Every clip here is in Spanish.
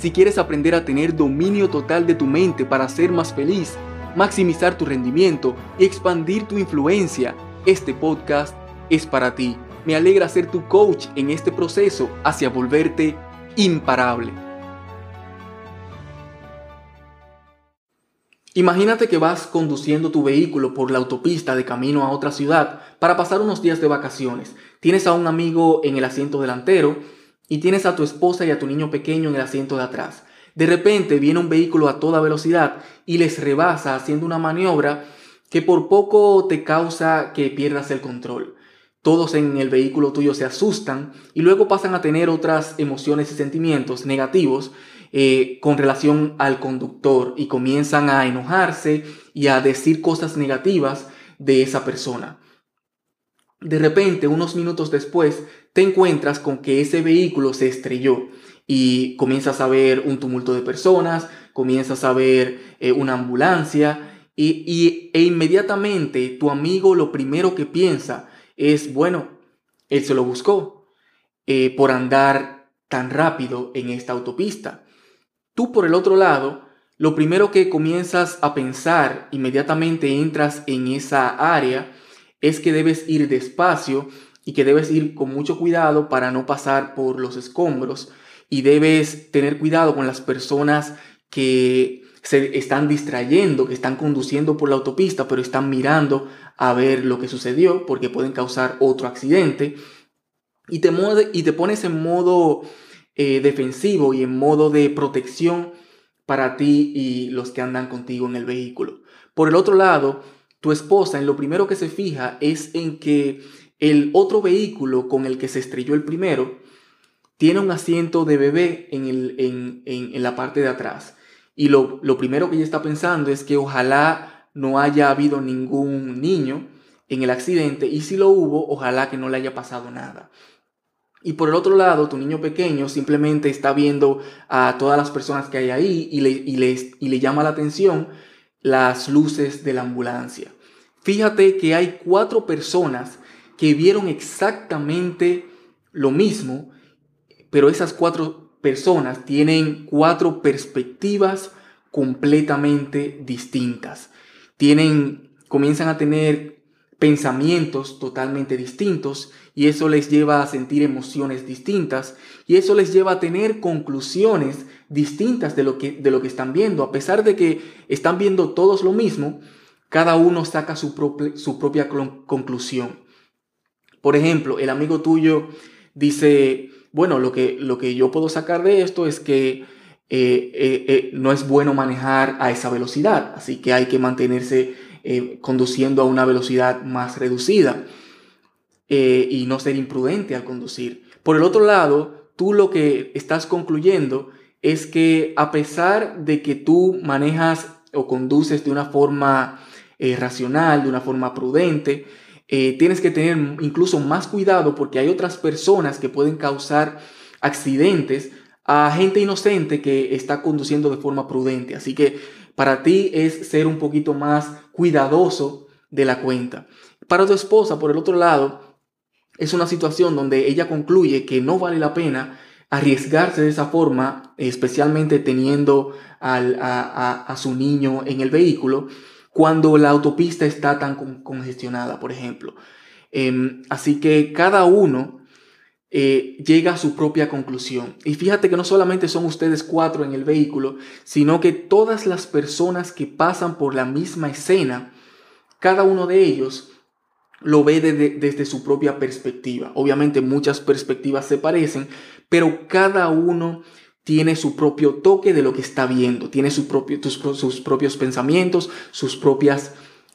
Si quieres aprender a tener dominio total de tu mente para ser más feliz, maximizar tu rendimiento y expandir tu influencia, este podcast es para ti. Me alegra ser tu coach en este proceso hacia volverte imparable. Imagínate que vas conduciendo tu vehículo por la autopista de camino a otra ciudad para pasar unos días de vacaciones. Tienes a un amigo en el asiento delantero y tienes a tu esposa y a tu niño pequeño en el asiento de atrás. De repente viene un vehículo a toda velocidad y les rebasa haciendo una maniobra que por poco te causa que pierdas el control. Todos en el vehículo tuyo se asustan y luego pasan a tener otras emociones y sentimientos negativos eh, con relación al conductor y comienzan a enojarse y a decir cosas negativas de esa persona. De repente, unos minutos después, te encuentras con que ese vehículo se estrelló y comienzas a ver un tumulto de personas, comienzas a ver eh, una ambulancia y, e inmediatamente tu amigo lo primero que piensa es, bueno, él se lo buscó eh, por andar tan rápido en esta autopista. Tú por el otro lado, lo primero que comienzas a pensar, inmediatamente entras en esa área, es que debes ir despacio y que debes ir con mucho cuidado para no pasar por los escombros y debes tener cuidado con las personas que se están distrayendo, que están conduciendo por la autopista, pero están mirando a ver lo que sucedió porque pueden causar otro accidente. Y te, y te pones en modo eh, defensivo y en modo de protección para ti y los que andan contigo en el vehículo. Por el otro lado, tu esposa en lo primero que se fija es en que el otro vehículo con el que se estrelló el primero tiene un asiento de bebé en, el, en, la parte de atrás. Y lo, lo primero que ella está pensando es que ojalá no haya habido ningún niño en el accidente y si lo hubo, ojalá que no le haya pasado nada. Y por el otro lado, tu niño pequeño simplemente está viendo a todas las personas que hay ahí y le, y le, llama la atención las luces de la ambulancia. Fíjate que hay cuatro personas que vieron exactamente lo mismo, pero esas cuatro personas tienen cuatro perspectivas completamente distintas. Tienen, comienzan a tener pensamientos totalmente distintos y eso les lleva a sentir emociones distintas y eso les lleva a tener conclusiones distintas de lo que, de lo que están viendo. A pesar de que están viendo todos lo mismo, cada uno saca su, su propia conclusión. Por ejemplo, el amigo tuyo dice, bueno, lo que, lo que yo puedo sacar de esto es que eh, eh, eh, no es bueno manejar a esa velocidad, así que hay que mantenerse conduciendo a una velocidad más reducida. Y no ser imprudente al conducir. Por el otro lado, tú lo que estás concluyendo es que a pesar de que tú manejas o conduces de una forma racional, de una forma prudente, eh, tienes que tener incluso más cuidado porque hay otras personas que pueden causar accidentes a gente inocente que está conduciendo de forma prudente. Así que para ti es ser un poquito más cuidadoso de la cuenta. Para tu esposa, por el otro lado, es una situación donde ella concluye que no vale la pena arriesgarse de esa forma, especialmente teniendo a, su niño en el vehículo, cuando la autopista está tan congestionada, por ejemplo. Em, así que cada uno eh, llega a su propia conclusión. Y fíjate que no solamente son ustedes cuatro en el vehículo, sino que todas las personas que pasan por la misma escena, cada uno de ellos lo ve desde, su propia perspectiva. Obviamente muchas perspectivas se parecen, pero cada uno tiene su propio toque de lo que está viendo, tiene sus propios pensamientos, sus propias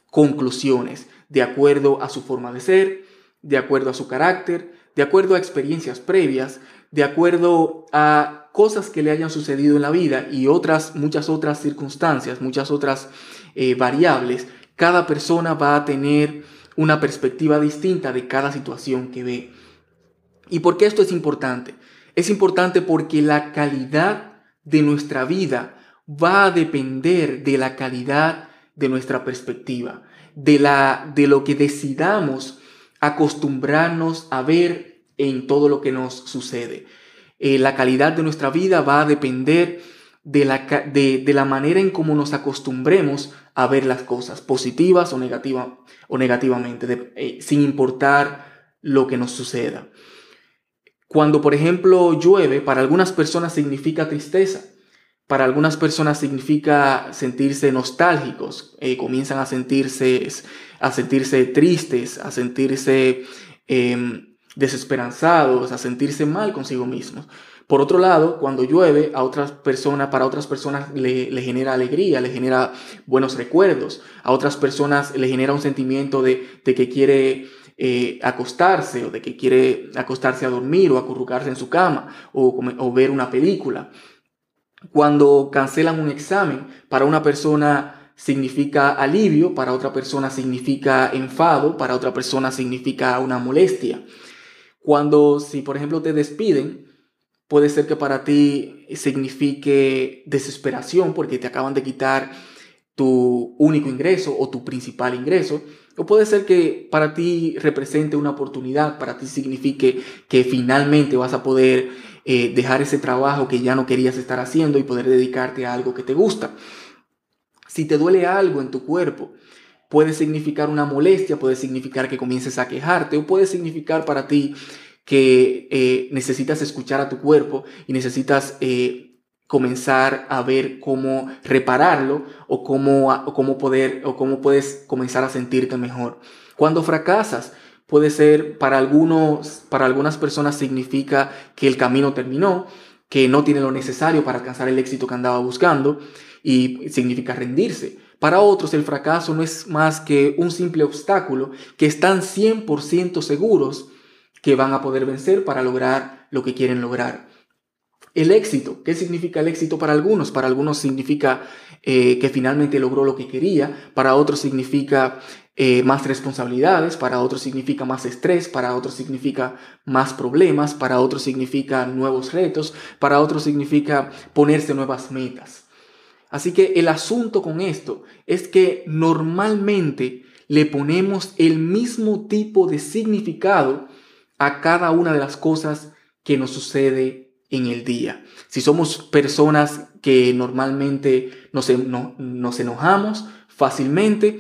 conclusiones, de acuerdo a su forma de ser, de acuerdo a su carácter, de acuerdo a experiencias previas, de acuerdo a cosas que le hayan sucedido en la vida y otras, muchas otras circunstancias, muchas otras eh, variables, cada persona va a tener una perspectiva distinta de cada situación que ve. ¿Y por qué esto es importante? Es importante porque la calidad de nuestra vida va a depender de la calidad de nuestra perspectiva, de, la, de lo que decidamos acostumbrarnos a ver en todo lo que nos sucede. Eh, la calidad de nuestra vida va a depender de la, de, la manera en cómo nos acostumbremos a ver las cosas, positivas o, negativa, o negativamente, eh, sin importar lo que nos suceda. Cuando, por ejemplo, llueve, para algunas personas significa tristeza, para algunas personas significa sentirse nostálgicos, eh, comienzan a sentirse, a sentirse tristes, a sentirse em, desesperanzados, a sentirse mal consigo mismos. Por otro lado, cuando llueve, a otras personas, para otras personas le, genera alegría, le genera buenos recuerdos, a otras personas le genera un sentimiento de, que quiere eh, acostarse o de que quiere acostarse a dormir o acurrucarse en su cama o, o ver una película. Cuando cancelan un examen, para una persona significa alivio, para otra persona significa enfado, para otra persona significa una molestia. Cuando, si por ejemplo te despiden, puede ser que para ti signifique desesperación porque te acaban de quitar tu único ingreso o tu principal ingreso. O puede ser que para ti represente una oportunidad, para ti signifique que finalmente vas a poder eh, dejar ese trabajo que ya no querías estar haciendo y poder dedicarte a algo que te gusta. Si te duele algo en tu cuerpo, puede significar una molestia, puede significar que comiences a quejarte o puede significar para ti que eh, necesitas escuchar a tu cuerpo y necesitas eh, comenzar a ver cómo repararlo o cómo, o cómo poder o cómo puedes comenzar a sentirte mejor. Cuando fracasas, puede ser para algunos, para algunas personas significa que el camino terminó, que no tiene lo necesario para alcanzar el éxito que andaba buscando y significa rendirse. Para otros el fracaso no es más que un simple obstáculo que están 100% seguros que van a poder vencer para lograr lo que quieren lograr. El éxito, ¿qué significa el éxito para algunos? Para algunos significa eh, que finalmente logró lo que quería, para otros significa eh, más responsabilidades, para otros significa más estrés, para otros significa más problemas, para otros significa nuevos retos, para otros significa ponerse nuevas metas. Así que el asunto con esto es que normalmente le ponemos el mismo tipo de significado a cada una de las cosas que nos sucede en el día. Si somos personas que normalmente nos, nos enojamos fácilmente,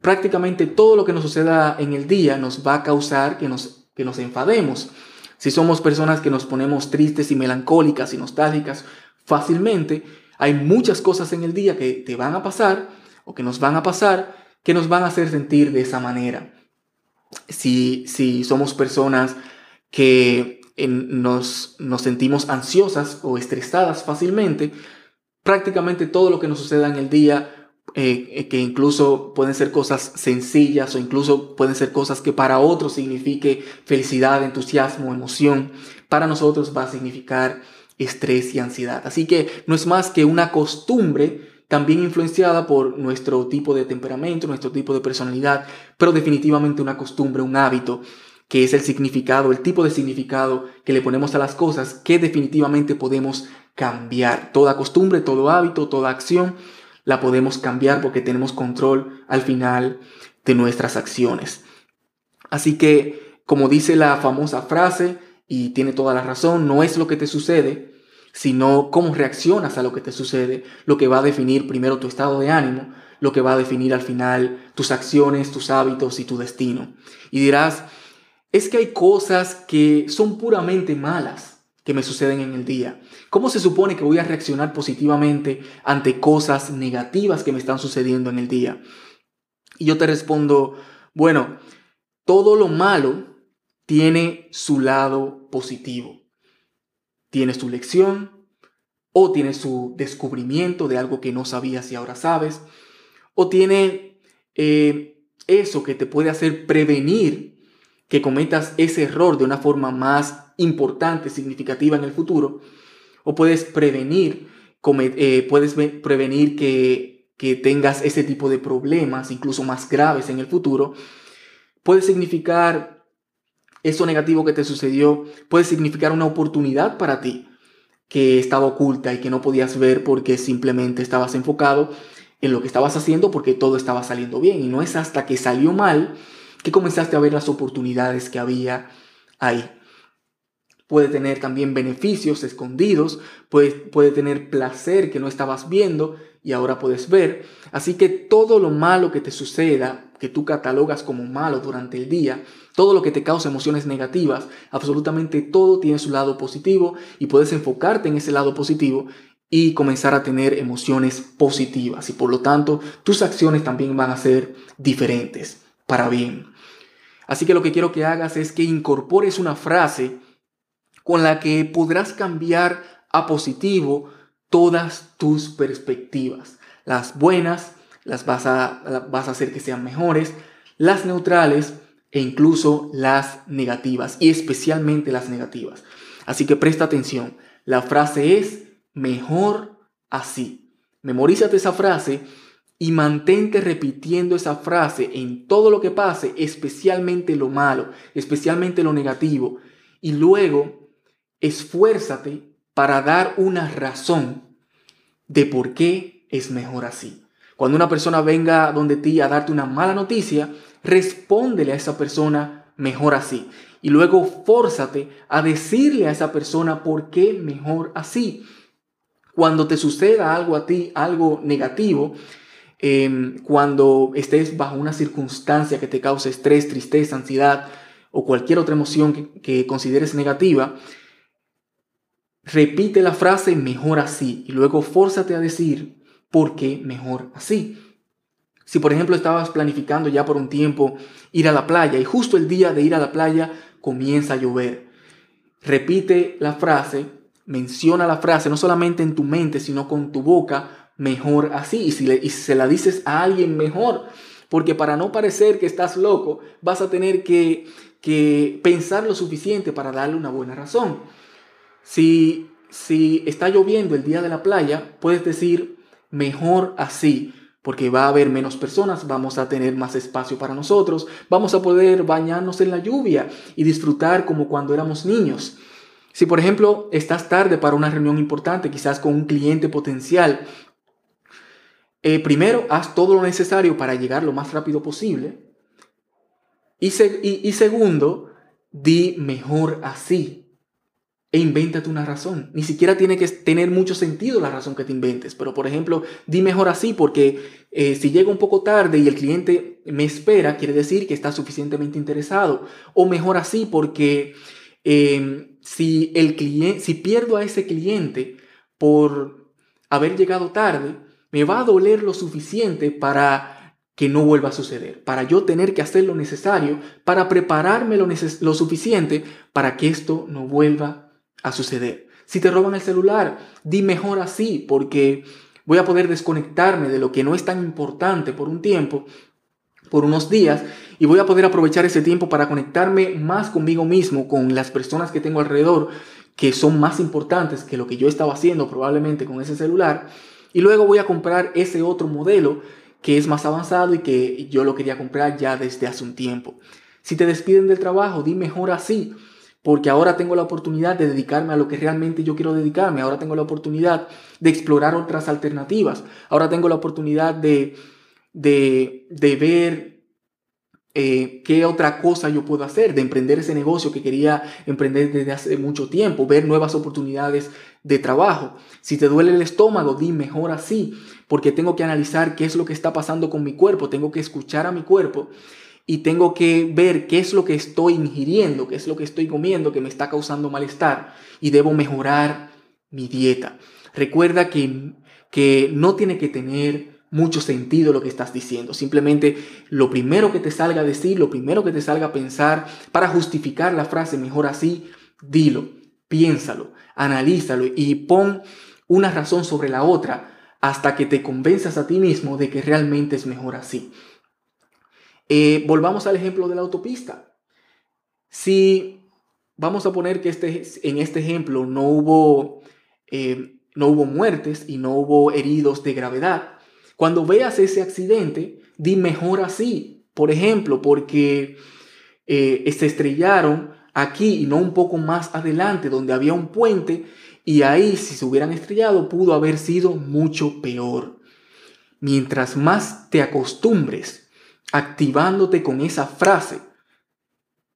prácticamente todo lo que nos suceda en el día nos va a causar que nos, que nos enfademos. Si somos personas que nos ponemos tristes y melancólicas y nostálgicas fácilmente, hay muchas cosas en el día que te van a pasar o que nos van a pasar que nos van a hacer sentir de esa manera si, si somos personas que nos, nos sentimos ansiosas o estresadas fácilmente, prácticamente todo lo que nos suceda en el día eh, que incluso pueden ser cosas sencillas o incluso pueden ser cosas que para otros signifique felicidad, entusiasmo, emoción, para nosotros va a significar estrés y ansiedad. Así que no es más que una costumbre también influenciada por nuestro tipo de temperamento, nuestro tipo de personalidad, pero definitivamente una costumbre, un hábito, que es el significado, el tipo de significado que le ponemos a las cosas, que definitivamente podemos cambiar. Toda costumbre, todo hábito, toda acción, la podemos cambiar porque tenemos control al final de nuestras acciones. Así que, como dice la famosa frase, y tiene toda la razón, no es lo que te sucede, sino cómo reaccionas a lo que te sucede, lo que va a definir primero tu estado de ánimo, lo que va a definir al final tus acciones, tus hábitos y tu destino. Y dirás, es que hay cosas que son puramente malas que me suceden en el día. ¿Cómo se supone que voy a reaccionar positivamente ante cosas negativas que me están sucediendo en el día? Y yo te respondo, bueno, todo lo malo tiene su lado positivo. Tienes tu lección o tienes su descubrimiento de algo que no sabías y ahora sabes, o tiene eh, eso que te puede hacer prevenir que cometas ese error de una forma más importante, significativa en el futuro, o puedes prevenir, eh, puedes prevenir que, que tengas ese tipo de problemas, incluso más graves en el futuro, puede significar eso negativo que te sucedió, puede significar una oportunidad para ti que estaba oculta y que no podías ver porque simplemente estabas enfocado en lo que estabas haciendo porque todo estaba saliendo bien. Y no es hasta que salió mal que comenzaste a ver las oportunidades que había ahí. Puede tener también beneficios escondidos, puede, puede tener placer que no estabas viendo y ahora puedes ver. Así que todo lo malo que te suceda, que tú catalogas como malo durante el día, todo lo que te causa emociones negativas, absolutamente todo tiene su lado positivo y puedes enfocarte en ese lado positivo y comenzar a tener emociones positivas y por lo tanto tus acciones también van a ser diferentes para bien. Así que lo que quiero que hagas es que incorpores una frase con la que podrás cambiar a positivo todas tus perspectivas. Las buenas las vas a, vas a hacer que sean mejores, las neutrales e incluso las negativas y especialmente las negativas. Así que presta atención. La frase es mejor así. Memorízate esa frase y mantente repitiendo esa frase en todo lo que pase, especialmente lo malo, especialmente lo negativo. Y luego esfuérzate para dar una razón de por qué es mejor así. Cuando una persona venga donde ti a darte una mala noticia, respóndele a esa persona mejor así. Y luego fórzate a decirle a esa persona por qué mejor así. Cuando te suceda algo a ti, algo negativo, em, cuando estés bajo una circunstancia que te cause estrés, tristeza, ansiedad o cualquier otra emoción que, que consideres negativa, repite la frase mejor así y luego fórzate a decir por qué mejor así. Si por ejemplo estabas planificando ya por un tiempo ir a la playa y justo el día de ir a la playa comienza a llover, repite la frase menciona la frase no solamente en tu mente, sino con tu boca, mejor así. Y si, le, y se la dices a alguien, mejor. Porque para no parecer que estás loco, vas a tener que, que pensar lo suficiente para darle una buena razón. Si, si está lloviendo el día de la playa, puedes decir, mejor así porque va a haber menos personas, vamos a tener más espacio para nosotros, vamos a poder bañarnos en la lluvia y disfrutar como cuando éramos niños. Si por ejemplo estás tarde para una reunión importante, quizás con un cliente potencial, eh, primero haz todo lo necesario para llegar lo más rápido posible. Y, segundo, di mejor así. E invéntate una razón. Ni siquiera tiene que tener mucho sentido la razón que te inventes. Pero por ejemplo, di mejor así porque eh, si llega un poco tarde y el cliente me espera, quiere decir que está suficientemente interesado. O mejor así porque Em, si, el cliente, si pierdo a ese cliente por haber llegado tarde, me va a doler lo suficiente para que no vuelva a suceder, para yo tener que hacer lo necesario, para prepararme lo, lo suficiente para que esto no vuelva a suceder. Si te roban el celular, di mejor así, porque voy a poder desconectarme de lo que no es tan importante por un tiempo por unos días y voy a poder aprovechar ese tiempo para conectarme más conmigo mismo, con las personas que tengo alrededor, que son más importantes que lo que yo estaba haciendo probablemente con ese celular. Y luego voy a comprar ese otro modelo que es más avanzado y que yo lo quería comprar ya desde hace un tiempo. Si te despiden del trabajo, di mejor así, porque ahora tengo la oportunidad de dedicarme a lo que realmente yo quiero dedicarme, ahora tengo la oportunidad de explorar otras alternativas, ahora tengo la oportunidad de de, ver eh, qué otra cosa yo puedo hacer, de emprender ese negocio que quería emprender desde hace mucho tiempo, ver nuevas oportunidades de trabajo. Si te duele el estómago, di mejor así, porque tengo que analizar qué es lo que está pasando con mi cuerpo, tengo que escuchar a mi cuerpo y tengo que ver qué es lo que estoy ingiriendo, qué es lo que estoy comiendo que me está causando malestar y debo mejorar mi dieta. Recuerda que, que no tiene que tener mucho sentido lo que estás diciendo. Simplemente lo primero que te salga a decir, lo primero que te salga a pensar, para justificar la frase mejor así, dilo, piénsalo, analízalo y pon una razón sobre la otra hasta que te convenzas a ti mismo de que realmente es mejor así. Eh, volvamos al ejemplo de la autopista. Si vamos a poner que este, en este ejemplo no hubo, eh, no hubo muertes y no hubo heridos de gravedad, cuando veas ese accidente, di mejor así. Por ejemplo, porque eh, se estrellaron aquí y no un poco más adelante, donde había un puente, y ahí si se hubieran estrellado pudo haber sido mucho peor. Mientras más te acostumbres activándote con esa frase,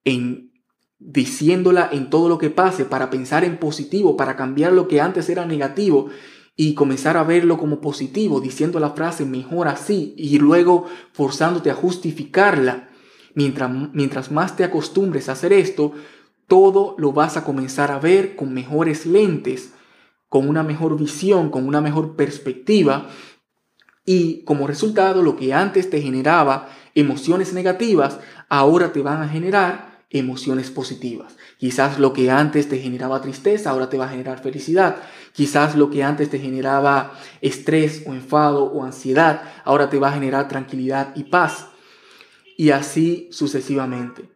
en diciéndola en todo lo que pase para pensar en positivo, para cambiar lo que antes era negativo y comenzar a verlo como positivo, diciendo la frase mejor así y luego forzándote a justificarla. Mientras, mientras más te acostumbres a hacer esto, todo lo vas a comenzar a ver con mejores lentes, con una mejor visión, con una mejor perspectiva y como resultado lo que antes te generaba emociones negativas, ahora te van a generar emociones positivas. Quizás lo que antes te generaba tristeza, ahora te va a generar felicidad. Quizás lo que antes te generaba estrés o enfado o ansiedad, ahora te va a generar tranquilidad y paz. Y así sucesivamente.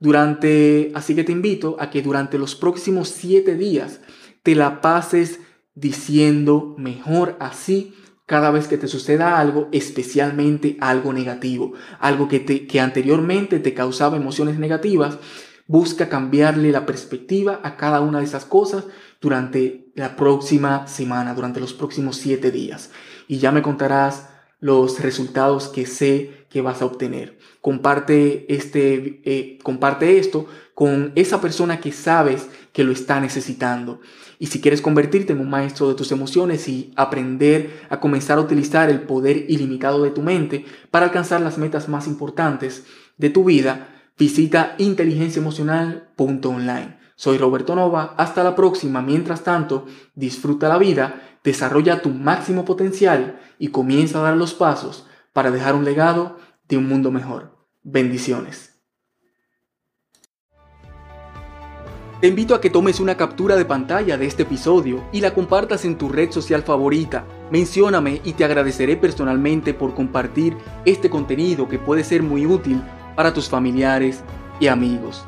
Durante, así que te invito a que durante los próximos siete días te la pases diciendo mejor así cada vez que te suceda algo, especialmente algo negativo, algo que, te, que anteriormente te causaba emociones negativas, busca cambiarle la perspectiva a cada una de esas cosas durante la próxima semana, durante los próximos siete días. Y ya me contarás los resultados que sé que vas a obtener. Comparte, este, eh, comparte esto con esa persona que sabes que lo está necesitando. Y si quieres convertirte en un maestro de tus emociones y aprender a comenzar a utilizar el poder ilimitado de tu mente para alcanzar las metas más importantes de tu vida, visita inteligenciaemocional.online. Soy Roberto Nova, hasta la próxima. Mientras tanto, disfruta la vida, desarrolla tu máximo potencial y comienza a dar los pasos para dejar un legado de un mundo mejor. Bendiciones. Te invito a que tomes una captura de pantalla de este episodio y la compartas en tu red social favorita. Mencióname y te agradeceré personalmente por compartir este contenido que puede ser muy útil para tus familiares y amigos.